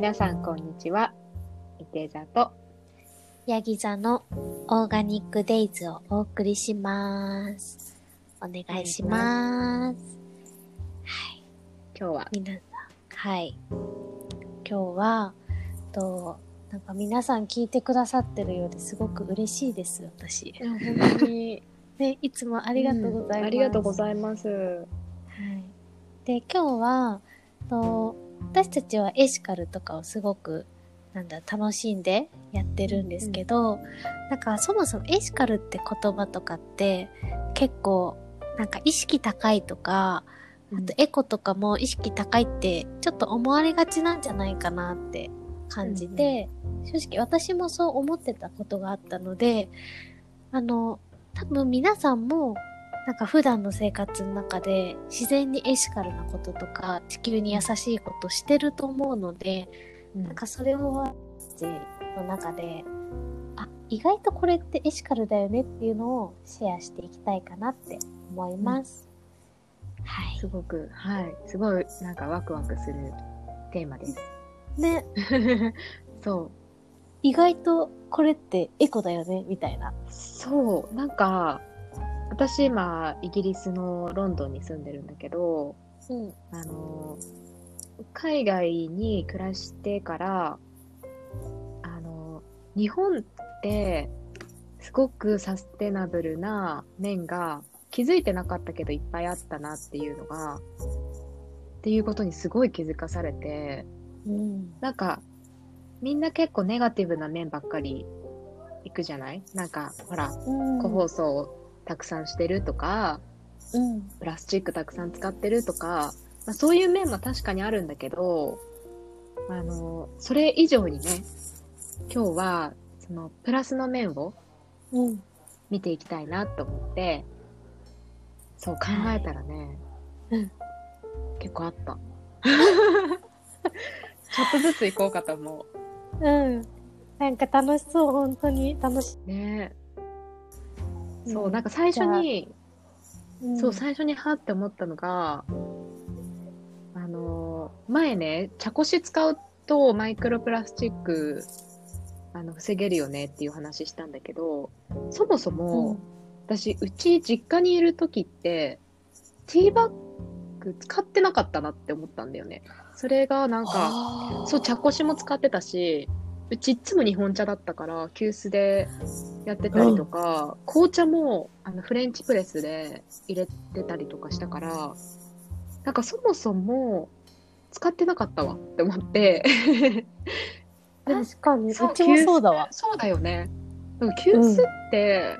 皆さんこんにちは。いて座とヤギ座のオーガニックデイズをお送りします。お願いします。はい。今日は？皆さん、はい。今日は、と、なんか皆さん聞いてくださってるようですごく嬉しいです、私。本当に ね、いつもありがとうございます。ありがとうございます。はい。で、今日は、と、私たちはエシカルとかをすごく、なんだ、楽しんでやってるんですけど、なんかそもそもエシカルって言葉とかって、結構、なんか意識高いとか、あとエコとかも意識高いって、ちょっと思われがちなんじゃないかなって感じて、正直私もそう思ってたことがあったので、あの、多分皆さんもなんか普段の生活の中で自然にエシカルなこととか地球に優しいことしてると思うので、なんかそれを私の中で、あ、意外とこれってエシカルだよねっていうのをシェアしていきたいかなって思います。はい。すごく、はい。すごい、なんかワクワクするテーマです。ね、そう。意外とこれってエコだよねみたいな。そう。なんか、私今、イギリスのロンドンに住んでるんだけど、うん。あの、海外に暮らしてから、あの、日本って、すごくサステナブルな面が気づいてなかったけどいっぱいあったなっていうのが、っていうことにすごい気づかされて、うん。なんか、みんな結構ネガティブな面ばっかりいくじゃない？なんか、ほら、うん。個包装をたくさんしてるとか、うん。プラスチックたくさん使ってるとか、まあ、そういう面も確かにあるんだけど、あの、それ以上にね、今日は、その、プラスの面をうん。見ていきたいなと思って、そう考えたらね、うん結構あった。ちょっとずつ行こうかと思うん。なんか楽しそう、本当に楽しう。ねそう、うんなんか最初に、い。うんそう、最初にはって思ったのが、あの、前ね、茶こし使うとマイクロプラスチック、あの、防げるよねっていう話したんだけど、そもそも、私、うち実家にいる時って、ティーバッグ使ってなかったなって思ったんだよね。それがなんか、そう、茶こしも使ってたし、うちいつも日本茶だったから、急須でやってたりとか、紅茶もあのフレンチプレスで入れてたりとかしたから、なんかそもそも使ってなかったわって思って。確かに、うそうちもそうだわ。そうだよね。でも急須って、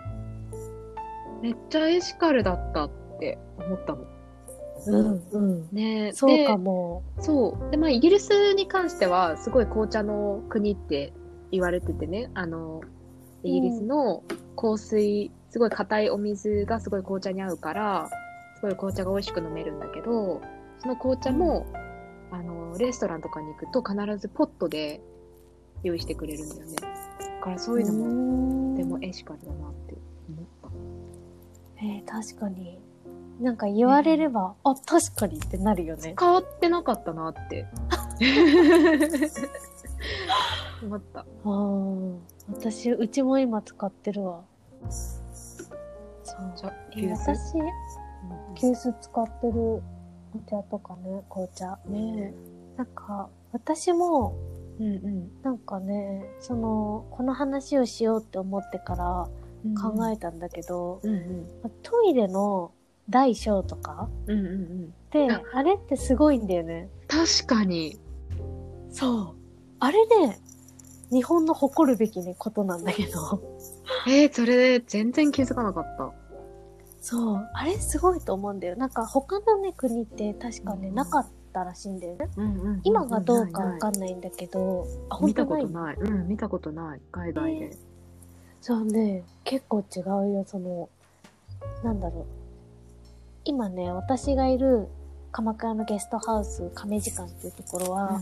めっちゃエシカルだったって思ったの。うん、うん。ねそうかも。そう。で、まあ、イギリスに関しては、すごい紅茶の国って言われててね、あの、イギリスの香水、すごい硬いお水がすごい紅茶に合うから、すごい紅茶が美味しく飲めるんだけど、その紅茶も、あの、レストランとかに行くと必ずポットで用意してくれるんだよね。だからそういうのも、もでもエシカルだなって思った。えー確かに。なんか言われれば、あ、確かにってなるよね。変わってなかったなって。思った。ああ、私、うちも今使ってるわ。そう。じゃあ、え私、急須使ってるお茶とかね、紅茶。ねなんか、私も、え。うんうん。なんかね、その、この話をしようって思ってから考えたんだけど、うんうん。まトイレの大小とか？うんうんうん。って、ああれってすごいんだよね。確かに。そう。あれね、日本の誇るべきね、ことなんだけど。えー、それ全然気づかなかった。そう。あれすごいと思うんだよ。なんか他のね、国って確かね、うんなかったらしいんだよね。うんうん今がどうかわんかんないんだけど、あ、ないことない。うん、見たことない。海外で。そうね、結構違うよ、その、なんだろう。今ね、私がいる鎌倉のゲストハウス亀時間っていうところは、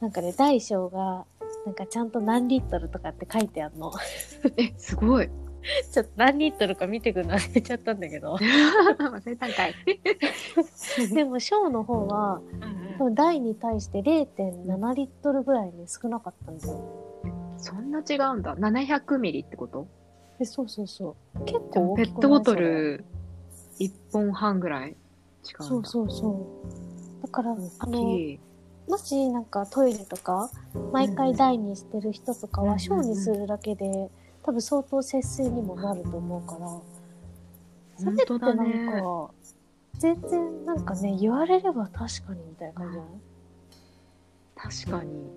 なんかね、大小が、なんかちゃんと何リットルとかって書いてあるの。え、すごい。ちょっと何リットルか見てくるの忘れちゃったんだけど。忘れたんかい。でも、小の方は、多分台に対して0.7リットルぐらいね、少なかったんだよ。そんな違うんだ。700ミリってこと？え、そうそうそう。結構大ペットボト。ル1本半ぐらい違うんだ。そうそうそう。だから、あ大の。もしなんかトイレとか、毎回台にしてる人とかは、小にするだけで、多分相当節水にもなると思うから、それってなんだね。か、全然なんかね、言われれば確かにみたいな感じじゃない確かに。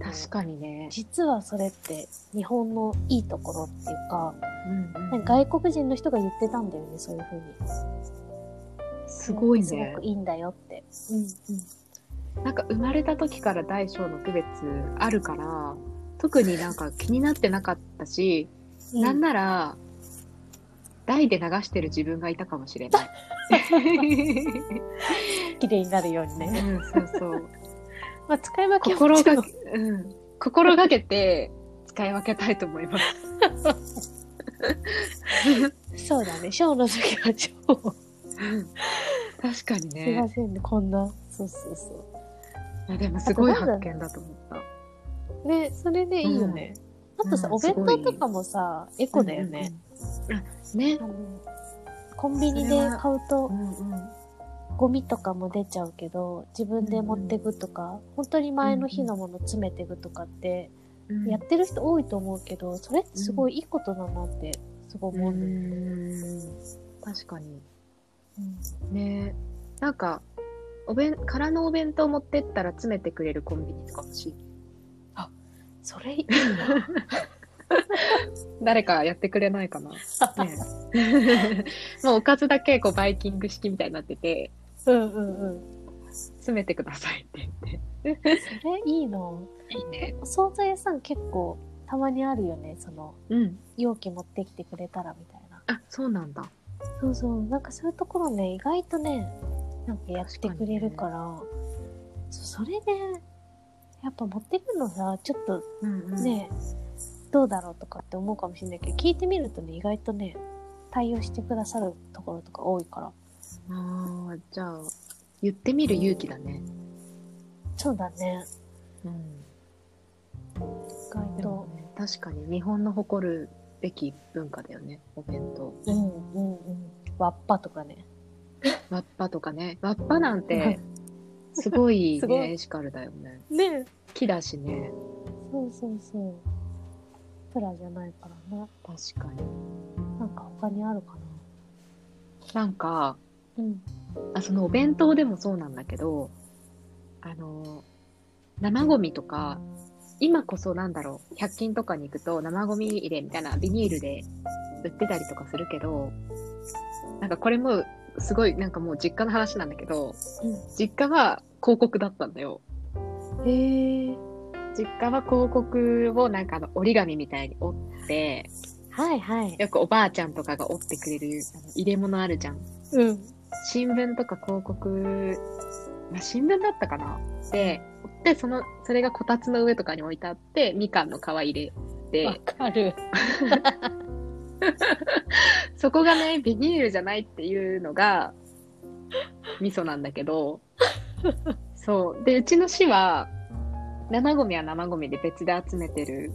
確かにね。実はそれって日本のいいところっていうか、うんなんか外国人の人が言ってたんだよね、そういうふうに。すごいすごねく。いいんだよって。うんなんか生まれた時から大小の区別あるから、特になんか気になってなかったし、うん。なんなら、台で流してる自分がいたかもしれない。綺麗になるようにうね。ん、そうそう。まあ、使い分けは心がけ、うん。心がけて使い分けたいと思います。そうだね。ショーの時は超。確かにすいまね。せんね、こんな。そうそうそあでもすごい発見だと思った。う。ね、それでいいよね。あとさ、うんお弁当とかもさ、エコだよね。うんうんねコンビニで買うとうんうん。ゴミとかも出ちゃうけど、自分で持ってくとか、本当に前の日のもの詰めてくとかって、うんやってる人多いと思うけど、それってすごいいいことだなって、すごい思うね。うん確かに。うんねなんか、お弁、空のお弁当持ってったら詰めてくれるコンビニとか欲しい。それいい 誰かやってくれないかな。な。ね もうおかずだけこうバイキング式みたいになってて、うんうんうん。詰めてくださいって言って。それいいな。いいね。お惣菜屋さん結構たまにあるよね。その、うん。容器持ってきてくれたらみたいな。あ、そうなんだ。そうそう。なんかそういうところね、意外とね、なんかやってくれるから、そうそれで、やっぱ持ってくるのさ、ちょっとうんうん。ね、どうだろうとかって思うかもしれないけど、聞いてみるとね、意外とね、対応してくださるところとか多いから。ああ、じゃあ、言ってみる勇気だね。そうだね。うん。意外と。ね、確かに日本の誇るべき文化だよね、お弁当。うんうんうん。わっぱとかね。わっぱとかね。わっぱなんて、すごいね、エシカルだよね。ね木だしね。そうそうそう。プラじゃないからな。確かに。なんか他にあるかなんか、な。うん。あそのお弁当でもそうなんだけど、あの、生ゴミとか、今こそなんだろう、100均とかに行くと生ゴミ入れみたいなビニールで売ってたりとかするけど、なんかこれもすごいなんかもう実家の話なんだけど、実家は広告だったんだよ。へえ。実家は広告をなんかあの折り紙みたいに折って、はいはい。よくおばあちゃんとかが折ってくれる入れ物あるじゃん。うん。新聞とか広告、まあ、新聞だったかな？で、で、その、それがこたつの上とかに置いてあって、みかんの皮入れわて、かる。そこがね、ビニールじゃないっていうのが、味噌なんだけど、そう。で、うちの市は、生ゴミは生ゴミで別で集めてる、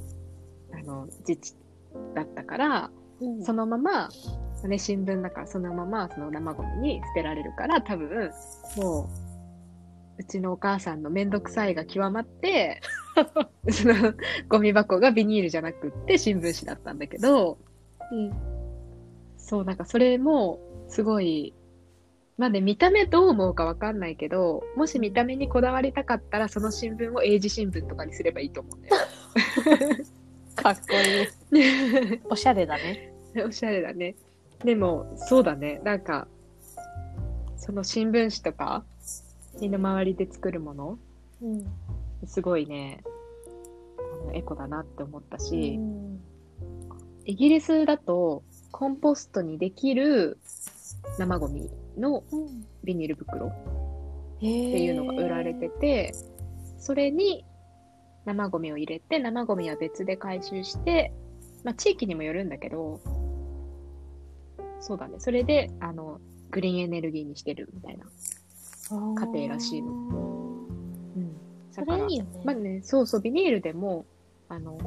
あの、自治だったから、うんそのまま、ね、新聞だからそのままその生ゴミに捨てられるから、多分、もう、うちのお母さんのめんどくさいが極まって、そのゴミ箱がビニールじゃなくって新聞紙だったんだけど、うん。そう、なんかそれもすごい、まあね、見た目どう思うかわかんないけど、もし見た目にこだわりたかったら、その新聞を英字新聞とかにすればいいと思うんだよ。かっこいい。おしゃれだね。おしゃれだね。でも、そうだね。なんか、その新聞紙とか、身の回りで作るもの、うん。すごいね、あのエコだなって思ったし、うんイギリスだと、コンポストにできる生ゴミのうん。ビニール袋っ。ていうのが売られてて、それに生ゴミを入れて、生ゴミは別で回収して、まあ地域にもよるんだけど、そうだね。それで、あの、グリーンエネルギーにしてるみたいな家庭らしいの。うん。そだかられいいよね。まあね、そうそう、ビニールでも、あの、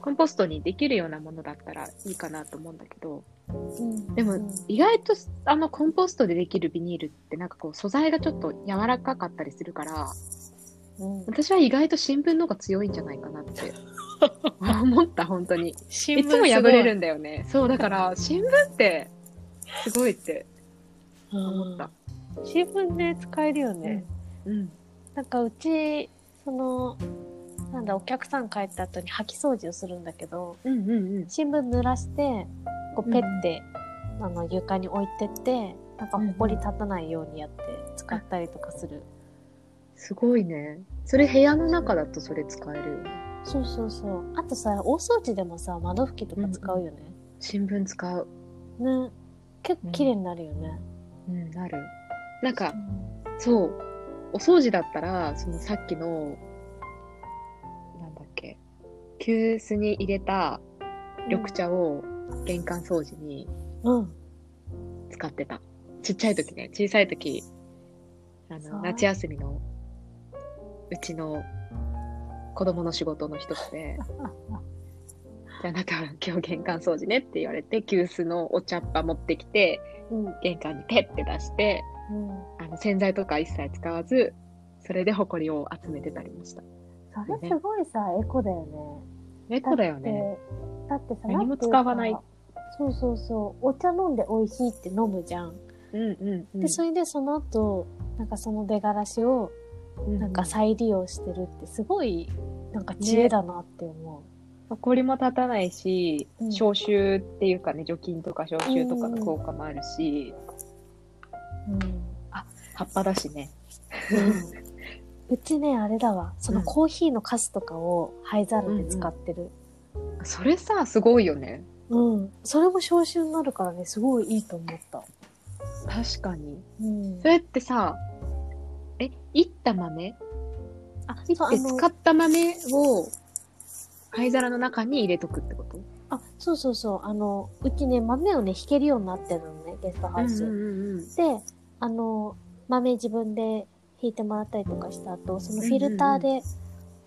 コンポストにできるようなものだったらいいかなと思うんだけど、うんでもうん意外とあのコンポストでできるビニールってなんかこう素材がちょっと柔らかかったりするから、うん私は意外と新聞の方が強いんじゃないかなって思った、本当に。新いつも破れるんだよね。そう、だから新聞ってすごいって思った。新聞で使えるよね。うん。なんかうち、その、なんだ、お客さん帰った後に掃き掃除をするんだけど、うんうんうん。新聞濡らして、こうペッて、あの床に置いてって、なんかほこり立たないようにやって使ったりとかする。すごいね。それ部屋の中だとそれ使えるよね。そうそうそう。あとさ、大掃除でもさ、窓拭きとか使うよね。新聞使う。ね。結構綺麗になるよね。うん、なる。なんかう、んそう。お掃除だったら、そのさっきの、なんだっけ、急須に入れた緑茶を玄関掃除にうん。使ってた。ちっちゃい時ね、小さい時、あそうの、夏休みの、うちの子供の仕事の一つで、じゃあなんか今日玄関掃除ねって言われて、急須のお茶っ葉持ってきて、うん。玄関にペッて出して、うん。あの洗剤とか一切使わず、それでホコリを集めてたりもした。それすごいさ、エコだよね。猫だよね。だって。さ、何も使わないかそうそうそう。お茶飲んで美味しいって飲むじゃん。うんうんうん。で、それでその後、なんかその出がらしを、うんなんか再利用してるってすごい、なんか知恵だなって思ホコリも立たないし、うん消臭っていうかね、除菌とか消臭とかの効果もあるし、う。うん。葉っぱだしね。うちね、あれだわ。そのうんコーヒーのカスとかを灰皿で使ってる。それさ、すごいよね。うん。それも消臭になるからね、すごいいいと思った。確かに。うんそ。れってさ、え、いった豆？あ、いって使った豆を灰皿の中に入れとくってこと？あ、そうそうそう。あの、うちね、豆をね、引けるようになってるのね、ゲストハウス。うんうんうんで、あの、豆自分で引いてもらったりとかした後、そのフィルターで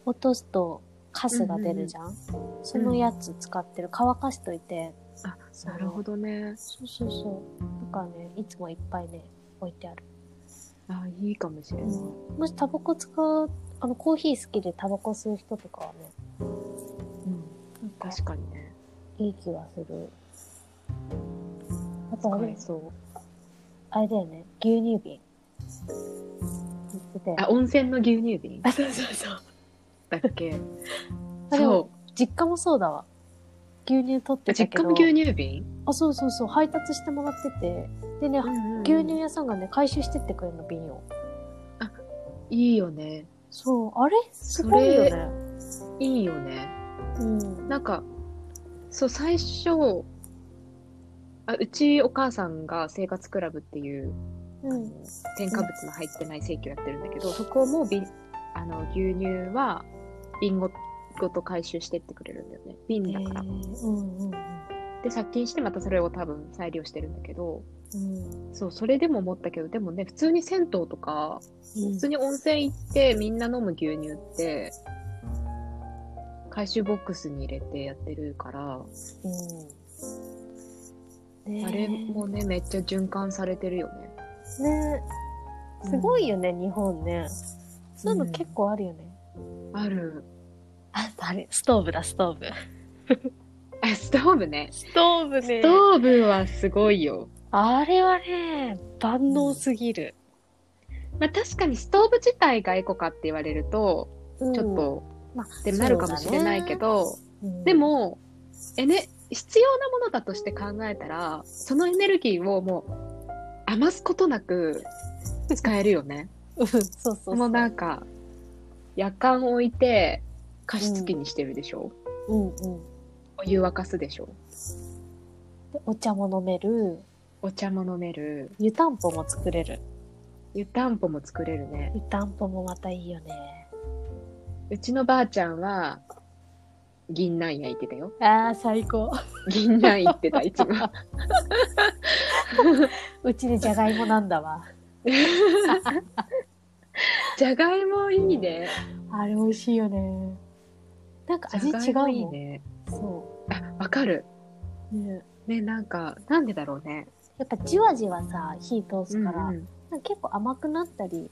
落とすとカスが出るじゃん,、そのやつ使ってる。乾かしといて。あ、なるほどね。そうそうそう。だからね、いつもいっぱいね、置いてある。あ、いいかもしれない。もしタバコ使う、あの、コーヒー好きでタバコ吸う人とかはね、うん、か確かにね。いい気がする。あとあれそう。あれだよね、牛乳瓶。あ、温泉の牛乳瓶？あ、そうそうそう。だっけ？そ実家もそうだわ。牛乳取っう。てたけど。実家も牛乳瓶？あ、そうそうそう。配達してもらってて。でね、牛乳屋さんがね、回収してってくれるの、瓶を。いいよね。そう。あれ？すごいよね。いいよね。うん。なんか、そう、最初、あうちお母さんが生活クラブっていう、あのうん。添加物の入ってない生協やってるんだけど、そこも瓶、あの、牛乳は瓶ごごと回収してってくれるんだよね。瓶だから。へーうんうんで、殺菌してまたそれを多分再利用してるんだけど、うん。そう、それでも思ったけど、でもね、普通に銭湯とか、うん。普通に温泉行ってみんな飲む牛乳って、回収ボックスに入れてやってるから、うん。ねえあれもね、めっちゃ循環されてるよね。ねえすごいよね、日本ね。そういうの結構あるよね。ある。あ、あれ、ストーブだ、ストーブ。あ、ストーブね。ストーブねストーブはすごいよ。あれはね、万能すぎる。まあ確かにストーブ自体がエコかって言われると、うんちょっ、と、まあ、ってなるかもしれないけど、そうだね、でも、えね、必要なものだとして考えたら、そのエネルギーをもう余すことなく使えるよね。うん、そうそうそう。もうなんか、夜間置いて加湿器にしてるでしょ、うんうん。お湯沸かすでしょ？でお茶も飲める。お茶も飲める。湯たんぽも作れる。湯たんぽも作れるね。湯たんぽもまたいいよね。うちのばあちゃんは、銀杏焼いてたよ。ああ、最高。銀杏行ってた、いつも。うちでじゃがいもなんだわ。じゃがいもいいね。あれ美味しいよね。なんか味違うもん。ね。そあ、わかる。う。ねね、なんか、なんでだろうね。やっぱじわじわさ、火通すから、うんなんか結構甘くなったり、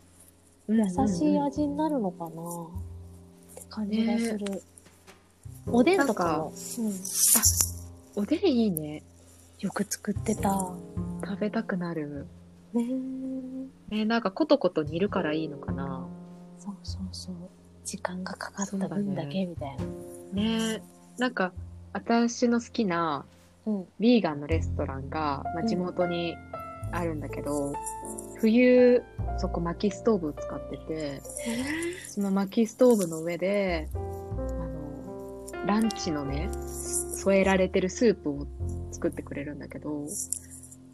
うん優しい味になるのかなって感じがする。おでんとかも、うん、おでんいいね。よく作ってた。食べたくなる。ねね、なんかコトコト煮るからいいのかな。そうそうそう。時間がかかった分だけみたいな。ねなんか、私の好きなうん。ビーガンのレストランが、まあ、地元にあるんだけど、冬、そこ薪ストーブを使ってて、その薪ストーブの上で、あの、ランチのね、添えられてるスープを作ってくれるんだけど、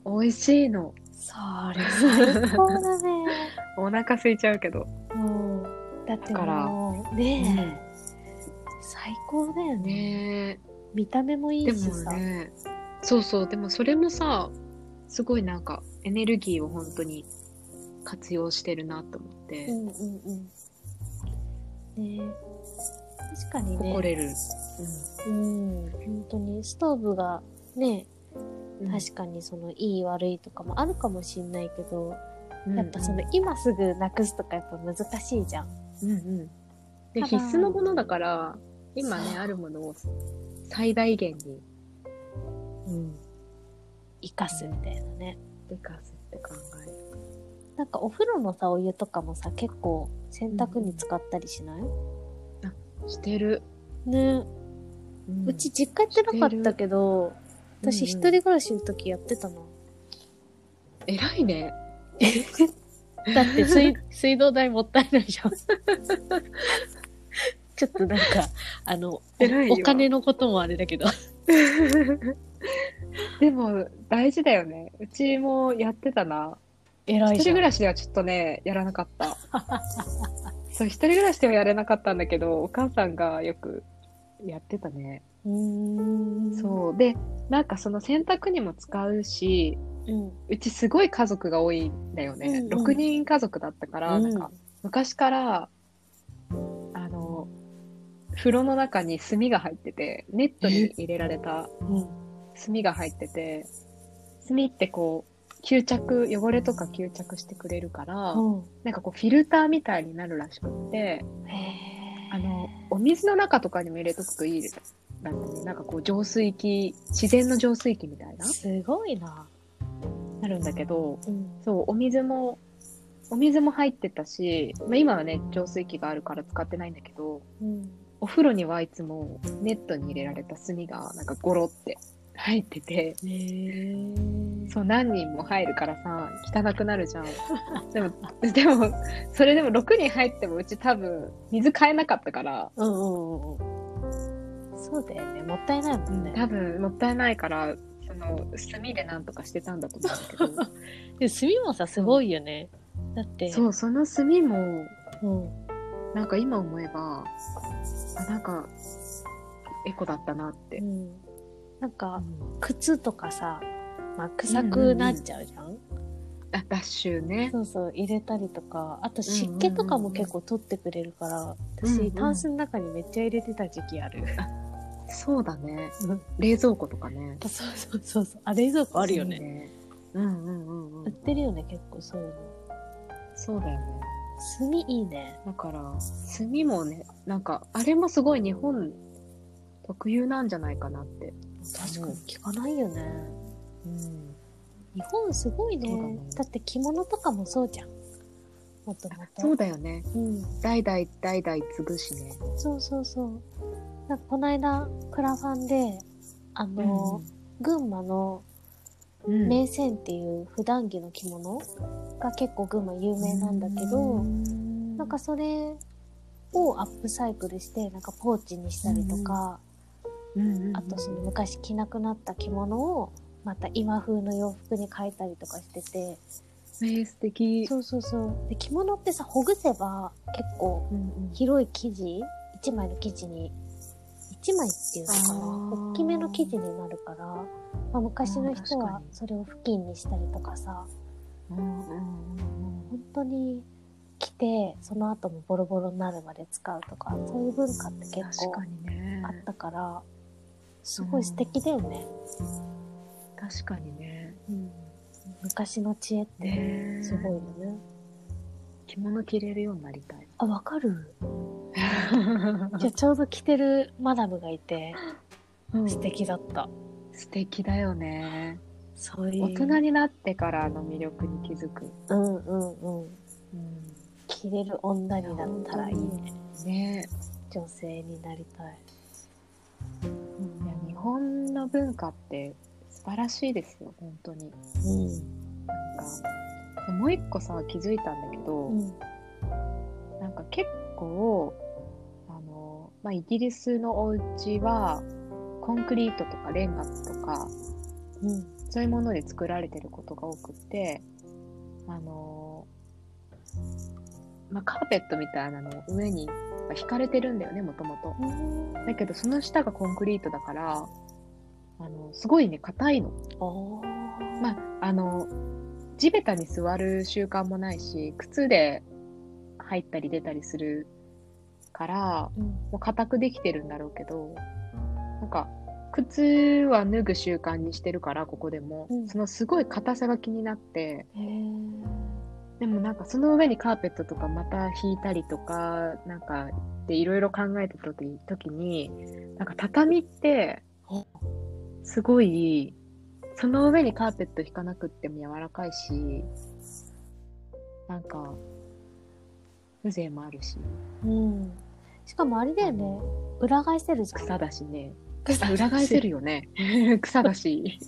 美味しいの。それ最高だね。お腹空いちゃうけど。もう、だってだからもう、ねえ、最高だよね。ね見た目もいでもいしさ。ね、そうそう、でもそれもさ、すごいなんかエネルギーを本当に活用してるなと思って、うんうんうん。ねえ確かにね。誇れる。うん、本当にストーブがね、うん確かにそのいい悪いとかもあるかもしんないけど、うんやっぱその今すぐなくすとかやっぱ難しいじゃん。うんうん。で、必須のものだから、今ね、あるものを最大限に、うん、生かすみたいなね。生かすって考える。なんかお風呂のさ、お湯とかもさ、結構洗濯に使ったりしない、してる。ねうんうち実家やってなかったけど、私一うんうん人暮らしの時やってたな。偉いね。だって水水道代もったいないじゃん。ちょっとなんか、あの、お偉いよお金のこともあれだけど。でも、大事だよね。うちもやってたな。偉一人暮らしではちょっとね、やらなかった。そう、一人暮らしではやれなかったんだけど、お母さんがよくやってたね。うーん。そう。で、なんかその洗濯にも使うし、う。うん。うちすごい家族が多いんだよね。うんうん6人家族だったから、うんなんか昔から、あの、風呂の中に炭が入ってて、ネットに入れられたうん。炭が入ってて、炭ってこう、吸着、汚れとか吸着してくれるから、うん。なんかこうフィルターみたいになるらしくって、あの、お水の中とかにも入れとくといいなんだね。なんかこう浄水器、自然の浄水器みたいな、すごいな。なるんだけど、うん。そう、お水も、お水も入ってたし、まあ今はね、浄水器があるから使ってないんだけど、うん。お風呂にはいつもネットに入れられた炭がなんかゴロって入ってて、へーそう何人も入るからさ、汚くなるじゃん。でも、でも、それでも6人入ってもうち多分水買えなかったから、うんうんうんうん。そうだよね。もったいないもんね。多分もったいないから、その炭でなんとかしてたんだと思うんだけど、で炭もさ、すごいよね。だって、そう、その炭も、うん。なんか今思えば、あ、なんか、エコだったなってう。ん。なんか、うん靴とかさ、まあ、臭くなっちゃうじゃん,、あ、ダッシュね。そうそう、入れたりとか、あと湿気とかも結構取ってくれるから、うん私、うんタンスの中にめっちゃ入れてた時期ある。そうだね。うん冷蔵庫とかね。そうそうそうそう。あ、冷蔵庫あるよね。いいね。うんうんうんう売っん。てるよね、結構そういうの。そうだよね。炭いいね。だから、炭もね、なんか、あれもすごい日本特有なんじゃないかなって。確かに聞かないよね。うん。日本すごいね。そうだねだって着物とかもそうじゃん。もともと。そうだよね。うん。代々代々継ぐしね。そうそうそう。なんかこの間、クラファンで、あの、群馬のうん、名線っていう普段着の着物が結構群馬有名なんだけど、なんかそれをアップサイクルして、なんかポーチにしたりとか、うんうんうん、あとその昔着なくなった着物をまた今風の洋服に変えたりとかしてて、えー、素敵。そうそうそう。で、着物ってさ、ほぐせば結構うんうん。広い生地、一枚の生地に、一枚っていうのかな。大きめの生地になるから、まあ、昔の人はそれを布巾にしたりとかさ、うんうんうんうん。当に着て、その後もボロボロになるまで使うとか、そういう文化って結構あったから、すごい素敵だよね。確かにね。うん、昔の知恵ってねすごいよね。着物着れるようになりたい。あ、わかるじゃちょうど着てるマダムがいて、素敵だった。素敵だよねそういう。大人になってからの魅力に気づく、うんうんうん。うん、着れる女になったらいいね。ね女性になりたい。いや日本の文化って素晴らしいですよ本当にうん。なんかでもう一個さ気づいたんだけど、うん。なんか結構まあ、イギリスのお家はコンクリートとかレンガとかうん。そういうもので作られてることが多くってあの、まあ、カーペットみたいなの上にまあ引かれてるんだよねもともとだけどその下がコンクリートだからあのすごいね硬いの。まあ、あの、地べたに座る習慣もないし、靴で入ったり出たりするから、うん。もう硬くできてるんだろうけど、なんか、靴は脱ぐ習慣にしてるから、ここでも。うんそのすごい硬さが気になって。でもなんかその上にカーペットとかまた引いたりとか、なんか、でいろいろ考えた時時に、なんか畳ってお、すごい、その上にカーペット引かなくっても柔らかいし、なんか、風情もあるし、うん。しかもあれだよね。裏返せるじゃん。草だしね。裏返せるよね。草だし。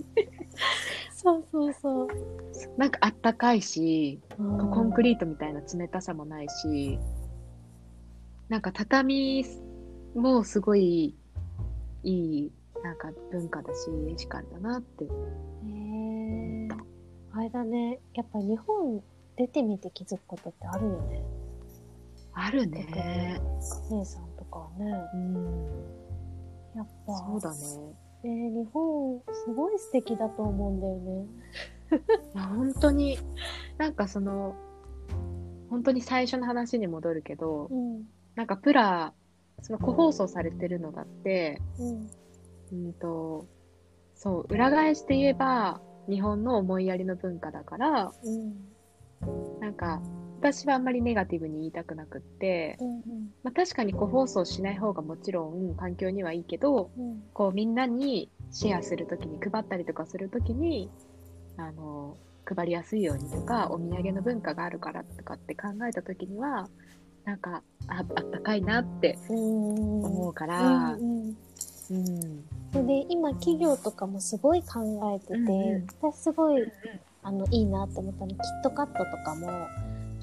そうそうそう。なんかあったかいし、コンクリリートみたいな冷たさもないし、なんか畳もすごいいい、なんか文化だし、エシカルだなって。へえ。あれだね。やっぱ日本出てみて気づくことってあるよね。あるね。姉さんとかはね。うん。やっぱ。そうだね。えー日本すごい素敵だと思うんだよね。本当に、なんかその、本当に最初の話に戻るけど、うん。なんかプラ、その個包装されてるのだって、うん。うんと、そう、裏返して言えば、日本の思いやりの文化だから、うん。なんか、私はあんまりネガティブに言いたくなくって、うん。まあ、確かに個包装しない方がもちろん環境にはいいけど、うん。こうみんなにシェアするときに配ったりとかするときに、あの、配りやすいようにとか、お土産の文化があるからとかって考えたときには、なんか、ああったかいなってうん。思うから、うんで今企業とかもすごい考えてて、うんうん私すごいあのいいなって思ったのキットカットとかも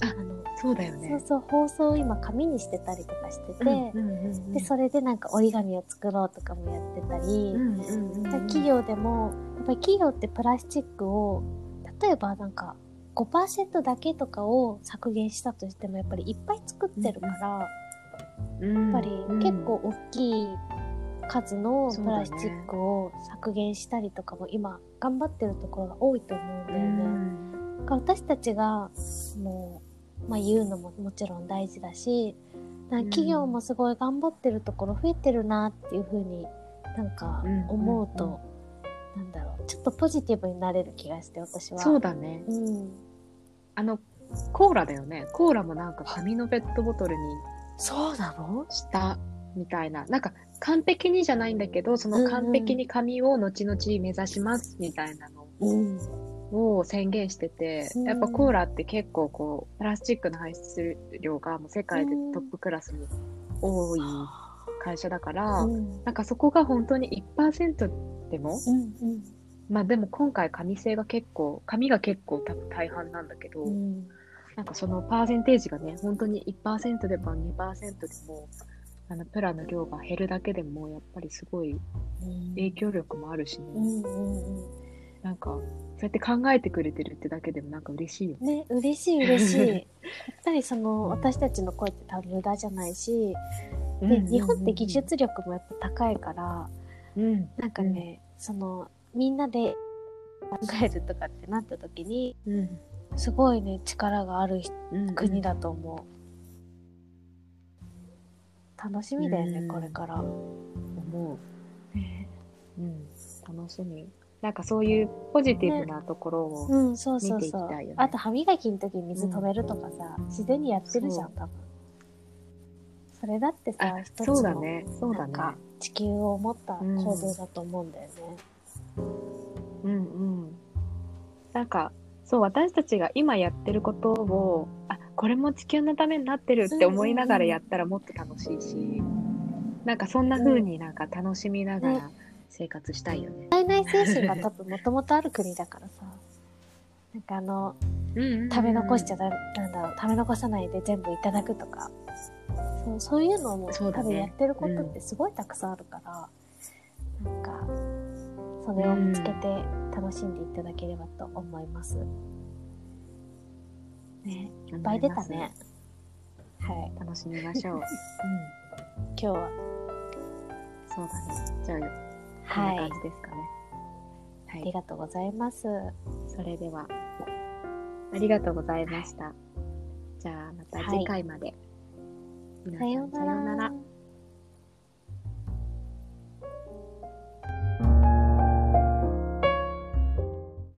あのそうだよね。そうそう放送を今紙にしてたりとかしてて、うんうんうんうんでそれでなんか折り紙を作ろうとかもやってたり、うんうんうんうん企業でもやっぱり企業ってプラスチックを例えばなんか5%だけとかを削減したとしてもやっぱりいっぱい作ってるから、ややっぱり結構大きい数のプラスチックを削減したりとかも今頑張ってるところが多いと思うんだうよね。んだから私たちがもう、まあ、言うのももちろん大事だしなんか企業もすごい頑張ってるところ増えてるなっていうふうになんか思うと、なんだろうちょっとポジティブになれる気がして私は。そうだね。うん、あの、コーラだよね。コーラもなんか紙のペットボトルにそうなの？したみたいな。なんか完璧にじゃないんだけど、その完璧に紙を後々目指しますみたいなのうんを宣言してて、うん。やっぱコーラって結構こう、プラスチックの排出量がもう世界でトップクラスに多い会社だから、うん。なんかそこが本当に1%でも、うんまあでも今回紙製が結構、紙が結構多分大半なんだけど、うん。なんかそのパーセンテージがね、本当に1%でも2%でも、あのプラの量が減るだけでも、やっぱりすごいうん。影響力もあるしね、うんうんうん。なんか、そうやって考えてくれてるってだけでもなんか嬉しいよね。ね、嬉しい嬉しい。やっぱりその、私たちの声って多分無駄じゃないし、で、日本って技術力もやっぱ高いから、うん、なんかね、その、みんなで考えるとかってなった時に、うん、すごいね、力がある人うんうん国だと思う。楽しみだよね、うんこれから。思ねう。うん。楽しみ。なんかそういうポジティブなところを、うん、そうそう見ていきそう。たいよねあと歯磨きの時に水止めるとかさ、自然にやってるじゃん、そ多分。それだってさあ、一つそうだの、ね。そうだね。なんか地球を思った行動だと思うんだよね。うんうん。なんか、そう、私たちが今やってることを、あ、これも地球のためになってるって思いながらやったらもっと楽しいし、なんかそんな風になんか楽しみながら生活したいよね。体内精神が多分もともとある国だからさ。なんかあの、食べ残しちゃだ。だ、なんだろう、食べ残さないで全部いただくとか。そうそういうのも、多分やってることってすごいたくさんあるから、なんか、それを見つけて楽しんでいただければと思います。ね、いっぱい出たね。はい。楽しみましょう。うん。今日は、そうだね。じゃあ、こんはない感。じですかね。はい。ありがとうございます。それでは、ありがとうございました。じゃあ、また次回まで。皆さんさようなら。